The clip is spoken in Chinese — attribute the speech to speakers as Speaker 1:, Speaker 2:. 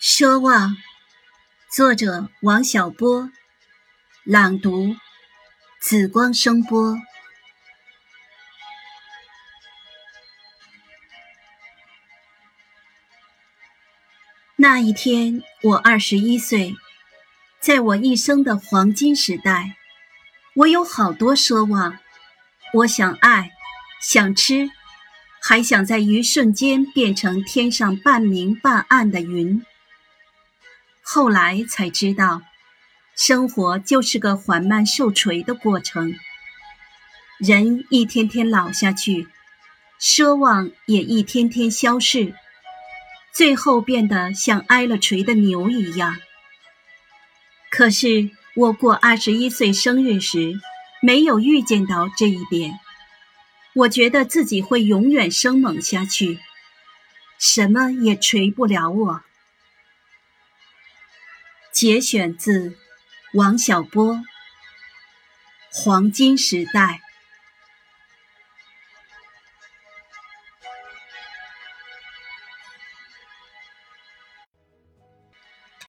Speaker 1: 奢望，作者王小波，朗读紫光声波。那一天，我二十一岁，在我一生的黄金时代，我有好多奢望。我想爱，想吃，还想在一瞬间变成天上半明半暗的云。后来才知道，生活就是个缓慢受锤的过程。人一天天老下去，奢望也一天天消逝，最后变得像挨了锤的牛一样。可是我过二十一岁生日时，没有预见到这一点。我觉得自己会永远生猛下去，什么也锤不了我。节选自王小波《黄金时代》。